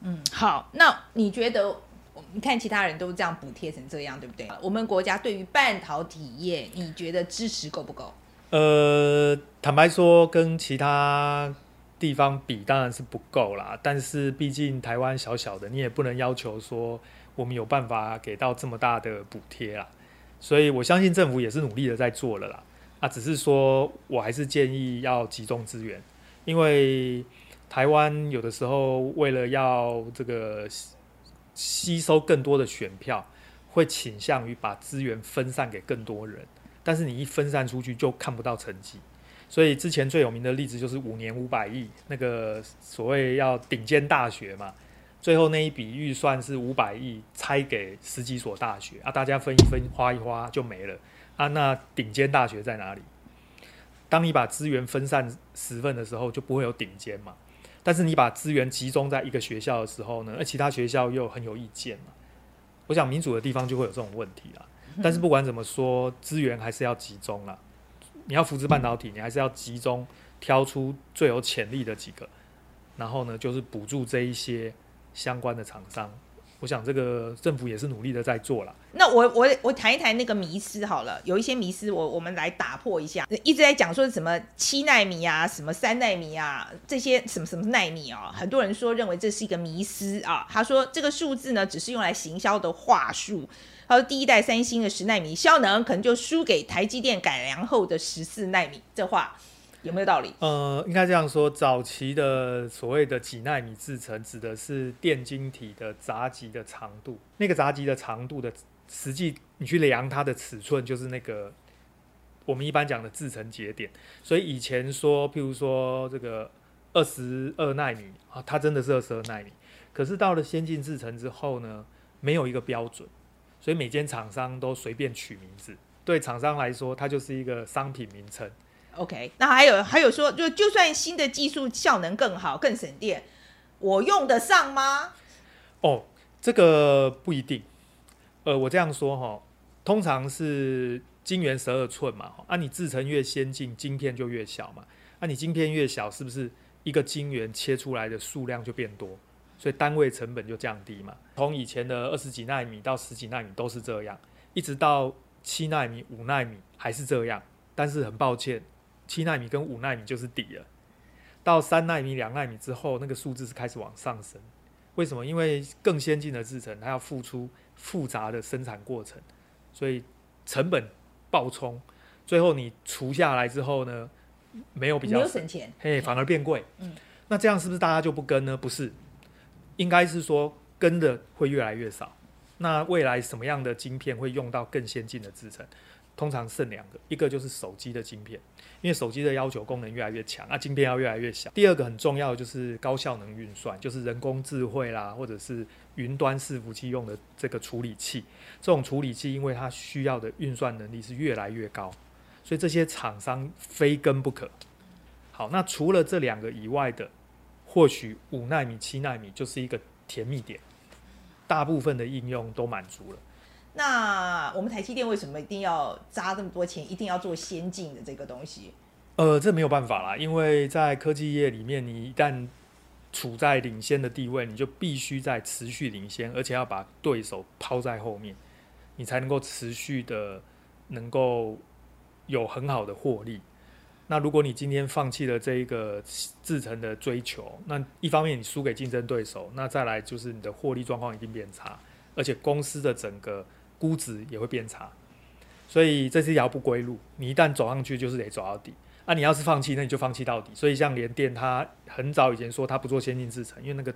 S3: 嗯，好，那你觉得，你看其他人都这样补贴成这样，对不对？我们国家对于半导体业，你觉得支持够不够？
S2: 呃，坦白说，跟其他。地方比当然是不够啦，但是毕竟台湾小小的，你也不能要求说我们有办法给到这么大的补贴啦。所以我相信政府也是努力的在做了啦。啊，只是说我还是建议要集中资源，因为台湾有的时候为了要这个吸收更多的选票，会倾向于把资源分散给更多人，但是你一分散出去就看不到成绩。所以之前最有名的例子就是五年五百亿，那个所谓要顶尖大学嘛，最后那一笔预算是五百亿，拆给十几所大学啊，大家分一分，花一花就没了啊。那顶尖大学在哪里？当你把资源分散十份的时候，就不会有顶尖嘛。但是你把资源集中在一个学校的时候呢，而其他学校又很有意见嘛。我想民主的地方就会有这种问题啦。但是不管怎么说，资源还是要集中啦。你要扶持半导体，你还是要集中挑出最有潜力的几个，然后呢，就是补助这一些相关的厂商。我想这个政府也是努力的在做了。
S3: 那我我我谈一谈那个迷思好了，有一些迷思我我们来打破一下。一直在讲说什么七奈米啊，什么三奈米啊，这些什么什么奈米啊，很多人说认为这是一个迷思啊。他说这个数字呢，只是用来行销的话术。他说第一代三星的十奈米效能可能就输给台积电改良后的十四奈米，这话。有没有道理？
S2: 呃，应该这样说，早期的所谓的几纳米制程，指的是电晶体的闸极的长度。那个闸极的长度的实际，你去量它的尺寸，就是那个我们一般讲的制程节点。所以以前说，譬如说这个二十二纳米啊，它真的是二十二纳米。可是到了先进制程之后呢，没有一个标准，所以每间厂商都随便取名字。对厂商来说，它就是一个商品名称。
S3: OK，那还有还有说，就就算新的技术效能更好、更省电，我用得上吗？
S2: 哦，这个不一定。呃，我这样说哈，通常是晶圆十二寸嘛，啊，你制程越先进，晶片就越小嘛。啊，你晶片越小，是不是一个晶圆切出来的数量就变多，所以单位成本就降低嘛？从以前的二十几纳米到十几纳米都是这样，一直到七纳米、五纳米还是这样。但是很抱歉。七纳米跟五纳米就是底了，到三纳米、两纳米之后，那个数字是开始往上升。为什么？因为更先进的制程，它要付出复杂的生产过程，所以成本爆冲。最后你除下来之后呢，没有比较
S3: 没有省钱，
S2: 嘿，反而变贵。
S3: 嗯，
S2: 那这样是不是大家就不跟呢？不是，应该是说跟的会越来越少。那未来什么样的晶片会用到更先进的制程？通常剩两个，一个就是手机的晶片，因为手机的要求功能越来越强，那晶片要越来越小。第二个很重要的就是高效能运算，就是人工智慧啦，或者是云端伺服器用的这个处理器。这种处理器因为它需要的运算能力是越来越高，所以这些厂商非跟不可。好，那除了这两个以外的，或许五纳米、七纳米就是一个甜蜜点，大部分的应用都满足了。
S3: 那我们台积电为什么一定要砸这么多钱，一定要做先进的这个东西？
S2: 呃，这没有办法啦，因为在科技业里面，你一旦处在领先的地位，你就必须在持续领先，而且要把对手抛在后面，你才能够持续的能够有很好的获利。那如果你今天放弃了这一个制程的追求，那一方面你输给竞争对手，那再来就是你的获利状况一定变差，而且公司的整个估值也会变差，所以这是一条不归路。你一旦走上去，就是得走到底。那、啊、你要是放弃，那你就放弃到底。所以像联电，它很早以前说它不做先进制程，因为那个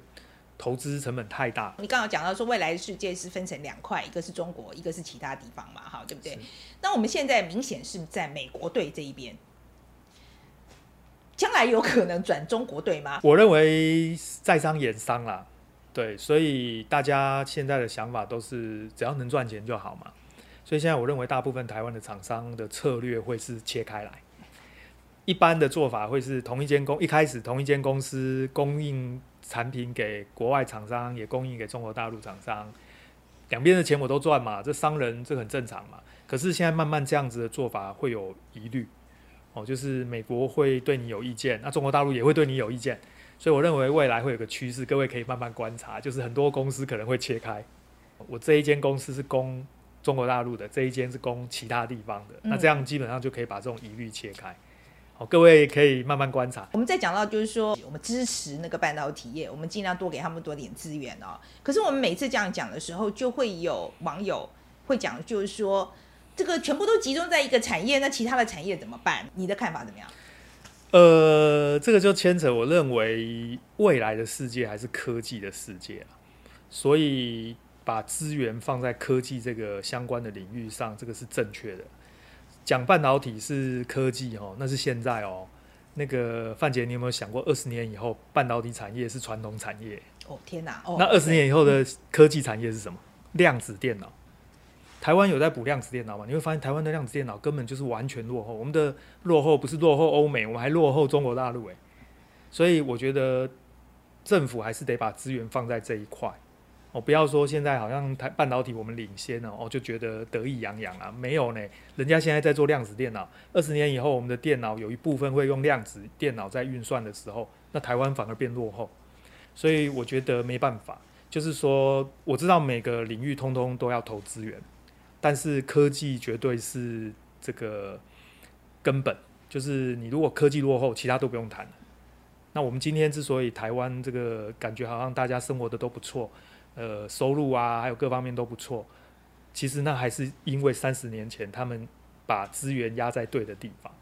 S2: 投资成本太大。
S3: 你刚刚讲到说，未来的世界是分成两块，一个是中国，一个是其他地方嘛，哈，对不对？那我们现在明显是在美国队这一边，将来有可能转中国队吗？
S2: 我认为在商言商啦。对，所以大家现在的想法都是只要能赚钱就好嘛。所以现在我认为大部分台湾的厂商的策略会是切开来，一般的做法会是同一间公一开始同一间公司供应产品给国外厂商，也供应给中国大陆厂商，两边的钱我都赚嘛，这商人这很正常嘛。可是现在慢慢这样子的做法会有疑虑哦，就是美国会对你有意见，那中国大陆也会对你有意见。所以我认为未来会有个趋势，各位可以慢慢观察，就是很多公司可能会切开。我这一间公司是供中国大陆的，这一间是供其他地方的，那这样基本上就可以把这种疑虑切开。好，各位可以慢慢观察。
S3: 我们再讲到就是说，我们支持那个半导体业，我们尽量多给他们多点资源哦。可是我们每次这样讲的时候，就会有网友会讲，就是说这个全部都集中在一个产业，那其他的产业怎么办？你的看法怎么样？
S2: 呃，这个就牵扯，我认为未来的世界还是科技的世界啊，所以把资源放在科技这个相关的领域上，这个是正确的。讲半导体是科技哦，那是现在哦。那个范姐，你有没有想过，二十年以后半导体产业是传统产业？
S3: 哦天哪！哦，
S2: 那二十年以后的科技产业是什么？量子电脑。台湾有在补量子电脑吗？你会发现台湾的量子电脑根本就是完全落后。我们的落后不是落后欧美，我们还落后中国大陆诶。所以我觉得政府还是得把资源放在这一块。哦，不要说现在好像台半导体我们领先了，哦，就觉得得意洋洋啊，没有呢。人家现在在做量子电脑，二十年以后我们的电脑有一部分会用量子电脑在运算的时候，那台湾反而变落后。所以我觉得没办法，就是说我知道每个领域通通都要投资源，但是科技绝对是这个根本，就是你如果科技落后，其他都不用谈了。那我们今天之所以台湾这个感觉好像大家生活的都不错。呃，收入啊，还有各方面都不错。其实那还是因为三十年前他们把资源压在对的地方，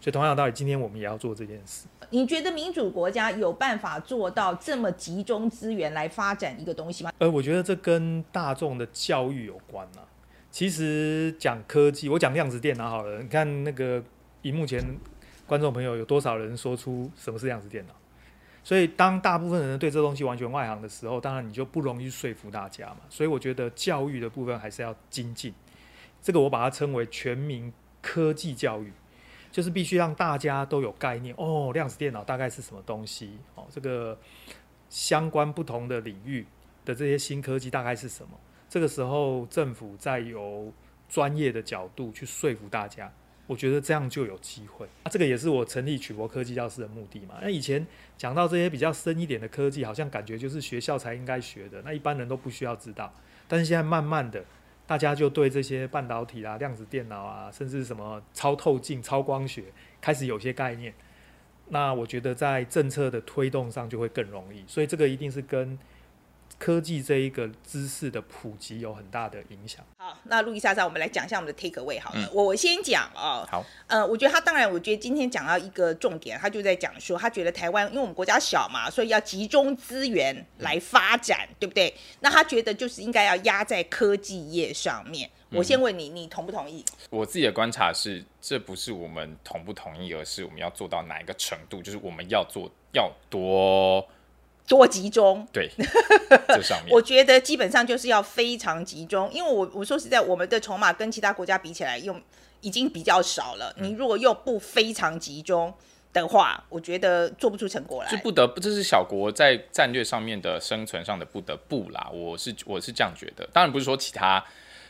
S2: 所以同样道理，今天我们也要做这件事。
S3: 你觉得民主国家有办法做到这么集中资源来发展一个东西吗？
S2: 呃，我觉得这跟大众的教育有关啊。其实讲科技，我讲量子电脑好了。你看那个荧幕前观众朋友有多少人说出什么是量子电脑？所以，当大部分人对这东西完全外行的时候，当然你就不容易说服大家嘛。所以，我觉得教育的部分还是要精进。这个我把它称为全民科技教育，就是必须让大家都有概念哦，量子电脑大概是什么东西哦，这个相关不同的领域的这些新科技大概是什么。这个时候，政府再由专业的角度去说服大家。我觉得这样就有机会。那、啊、这个也是我成立曲博科技教室的目的嘛。那以前讲到这些比较深一点的科技，好像感觉就是学校才应该学的，那一般人都不需要知道。但是现在慢慢的，大家就对这些半导体啊、量子电脑啊，甚至什么超透镜、超光学，开始有些概念。那我觉得在政策的推动上就会更容易。所以这个一定是跟。科技这一个知识的普及有很大的影响。
S3: 好，那路易莎莎，我们来讲一下我们的 take away 好了。嗯、我先讲啊、哦。
S4: 好。
S3: 呃，我觉得他当然，我觉得今天讲到一个重点，他就在讲说，他觉得台湾因为我们国家小嘛，所以要集中资源来发展，嗯、对不对？那他觉得就是应该要压在科技业上面。我先问你，你同不同意？
S4: 我自己的观察是，这不是我们同不同意，而是我们要做到哪一个程度，就是我们要做要多。
S3: 多集中，
S4: 对，(laughs) 这上面
S3: 我觉得基本上就是要非常集中，因为我我说实在，我们的筹码跟其他国家比起来，用已经比较少了。嗯、你如果又不非常集中的话，我觉得做不出成果来。
S4: 就不得不，这是小国在战略上面的生存上的不得不啦。我是我是这样觉得，当然不是说其他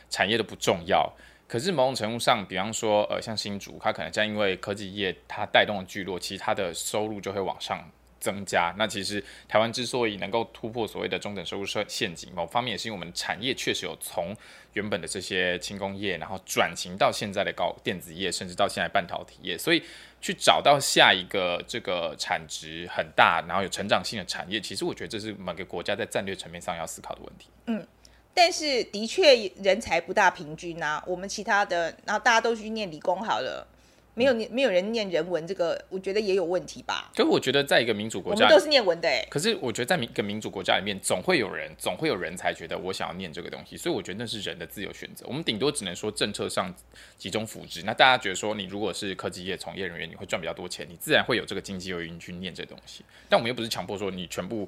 S4: 产业都不重要，可是某种程度上，比方说呃，像新竹，它可能在因为科技业它带动的聚落，其实它的收入就会往上。增加，那其实台湾之所以能够突破所谓的中等收入陷阱，某方面也是因为我们产业确实有从原本的这些轻工业，然后转型到现在的高电子业，甚至到现在半导体业，所以去找到下一个这个产值很大，然后有成长性的产业，其实我觉得这是每个国家在战略层面上要思考的问题。
S3: 嗯，但是的确人才不大平均啊，我们其他的，然后大家都去念理工好了。没有念，没有人念人文，这个我觉得也有问题吧。
S4: 可是我觉得，在一个民主国家，
S3: 我们都是念文的哎。
S4: 可是我觉得，在一个民主国家里面，总会有人，总会有人才觉得我想要念这个东西。所以我觉得那是人的自由选择。我们顶多只能说政策上集中扶植。那大家觉得说，你如果是科技业从业人员，你会赚比较多钱，你自然会有这个经济诱因去念这东西。但我们又不是强迫说你全部。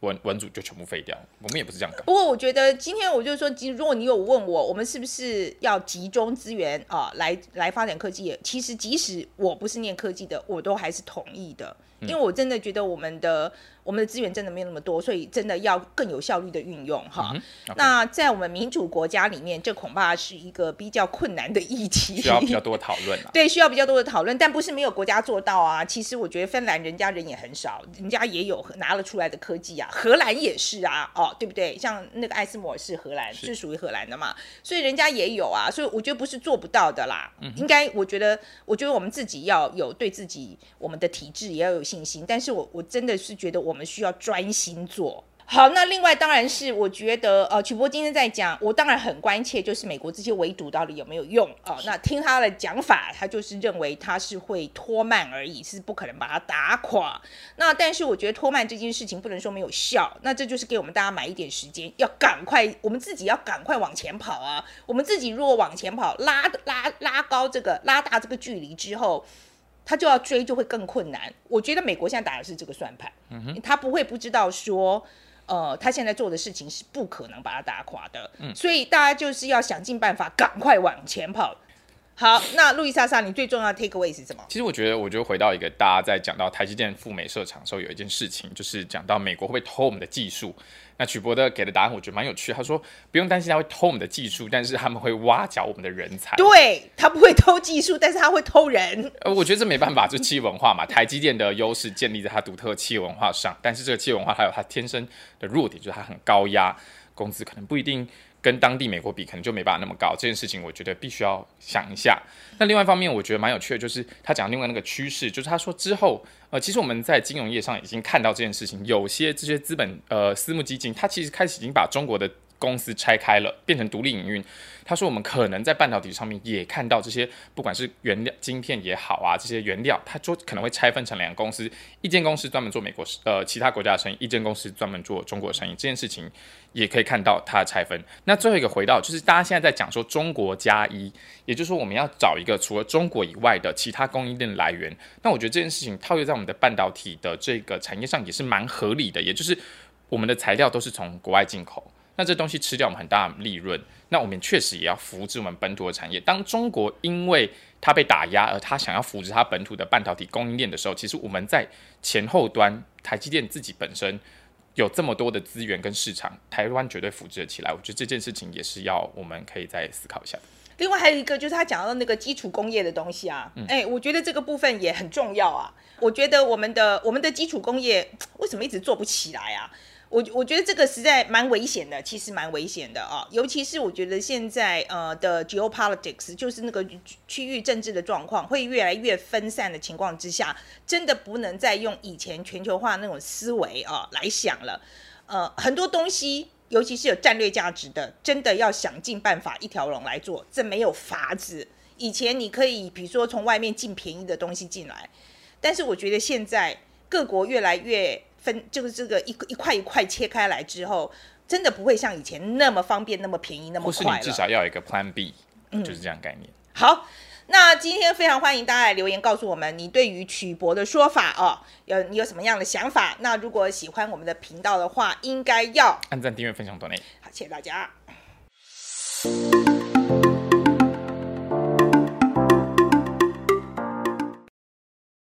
S4: 文文组就全部废掉，我们也不是这样搞。
S3: 不过我觉得今天我就是说，如果你有问我，我们是不是要集中资源啊，来来发展科技？其实即使我不是念科技的，我都还是同意的，因为我真的觉得我们的。我们的资源真的没有那么多，所以真的要更有效率的运用哈。嗯 okay、那在我们民主国家里面，这恐怕是一个比较困难的议题，
S4: 需要比较多讨论啊。(laughs)
S3: 对，需要比较多的讨论，但不是没有国家做到啊。其实我觉得芬兰人家人也很少，人家也有拿了出来的科技啊。荷兰也是啊，哦，对不对？像那个艾斯摩尔是荷兰，是属于荷兰的嘛，所以人家也有啊。所以我觉得不是做不到的啦。嗯、应该，我觉得，我觉得我们自己要有对自己，我们的体制也要有信心。但是我我真的是觉得我。们需要专心做，好，那另外当然是我觉得，呃，曲波今天在讲，我当然很关切，就是美国这些围堵到底有没有用啊、呃。那听他的讲法，他就是认为他是会拖慢而已，是不可能把它打垮。那但是我觉得拖慢这件事情不能说没有效，那这就是给我们大家买一点时间，要赶快，我们自己要赶快往前跑啊。我们自己如果往前跑，拉拉拉高这个拉大这个距离之后，他就要追就会更困难。我觉得美国现在打的是这个算盘，嗯哼，他不会不知道说。呃，他现在做的事情是不可能把他打垮的，嗯，所以大家就是要想尽办法赶快往前跑。好，那路易莎莎，你最重要的 take away 是什么？
S4: 其实我觉得，我就回到一个大家在讲到台积电赴美设厂的时候，有一件事情，就是讲到美国会不会偷我们的技术。那曲博的给的答案，我觉得蛮有趣。他说不用担心他会偷我们的技术，但是他们会挖角我们的人才。
S3: 对，他不会偷技术，但是他会偷人。
S4: 呃，我觉得这没办法，就企业文化嘛。台积电的优势建立在它独特的企业文化上，但是这个企业文化还有它天生的弱点，就是它很高压，工资可能不一定。跟当地美国比，可能就没办法那么高。这件事情，我觉得必须要想一下。那另外一方面，我觉得蛮有趣的，就是他讲另外那个趋势，就是他说之后，呃，其实我们在金融业上已经看到这件事情，有些这些资本呃私募基金，它其实开始已经把中国的。公司拆开了，变成独立营运。他说，我们可能在半导体上面也看到这些，不管是原料、晶片也好啊，这些原料，它就可能会拆分成两个公司，一间公司专门做美国呃其他国家的生意，一间公司专门做中国生意。这件事情也可以看到它的拆分。那最后一个回到，就是大家现在在讲说中国加一，也就是说我们要找一个除了中国以外的其他供应链来源。那我觉得这件事情套用在我们的半导体的这个产业上也是蛮合理的，也就是我们的材料都是从国外进口。那这东西吃掉我们很大的利润，那我们确实也要扶持我们本土的产业。当中国因为它被打压，而它想要扶持它本土的半导体供应链的时候，其实我们在前后端，台积电自己本身有这么多的资源跟市场，台湾绝对扶持得起来。我觉得这件事情也是要我们可以再思考一下。
S3: 另外还有一个就是他讲到那个基础工业的东西啊，哎、嗯欸，我觉得这个部分也很重要啊。我觉得我们的我们的基础工业为什么一直做不起来啊？我我觉得这个实在蛮危险的，其实蛮危险的啊，尤其是我觉得现在呃的 geopolitics 就是那个区域政治的状况会越来越分散的情况之下，真的不能再用以前全球化那种思维啊来想了。呃，很多东西，尤其是有战略价值的，真的要想尽办法一条龙来做，这没有法子。以前你可以比如说从外面进便宜的东西进来，但是我觉得现在各国越来越。分就是这个一一块一块切开来之后，真的不会像以前那么方便、那么便宜、那么快了。
S4: 或是你至少要有一个 Plan B，嗯，就是这样概念。
S3: 好，那今天非常欢迎大家来留言告诉我们你对于曲博的说法哦，有你有什么样的想法？那如果喜欢我们的频道的话，应该要
S4: 按赞、订阅、分享、多内。
S3: 好，谢谢大家。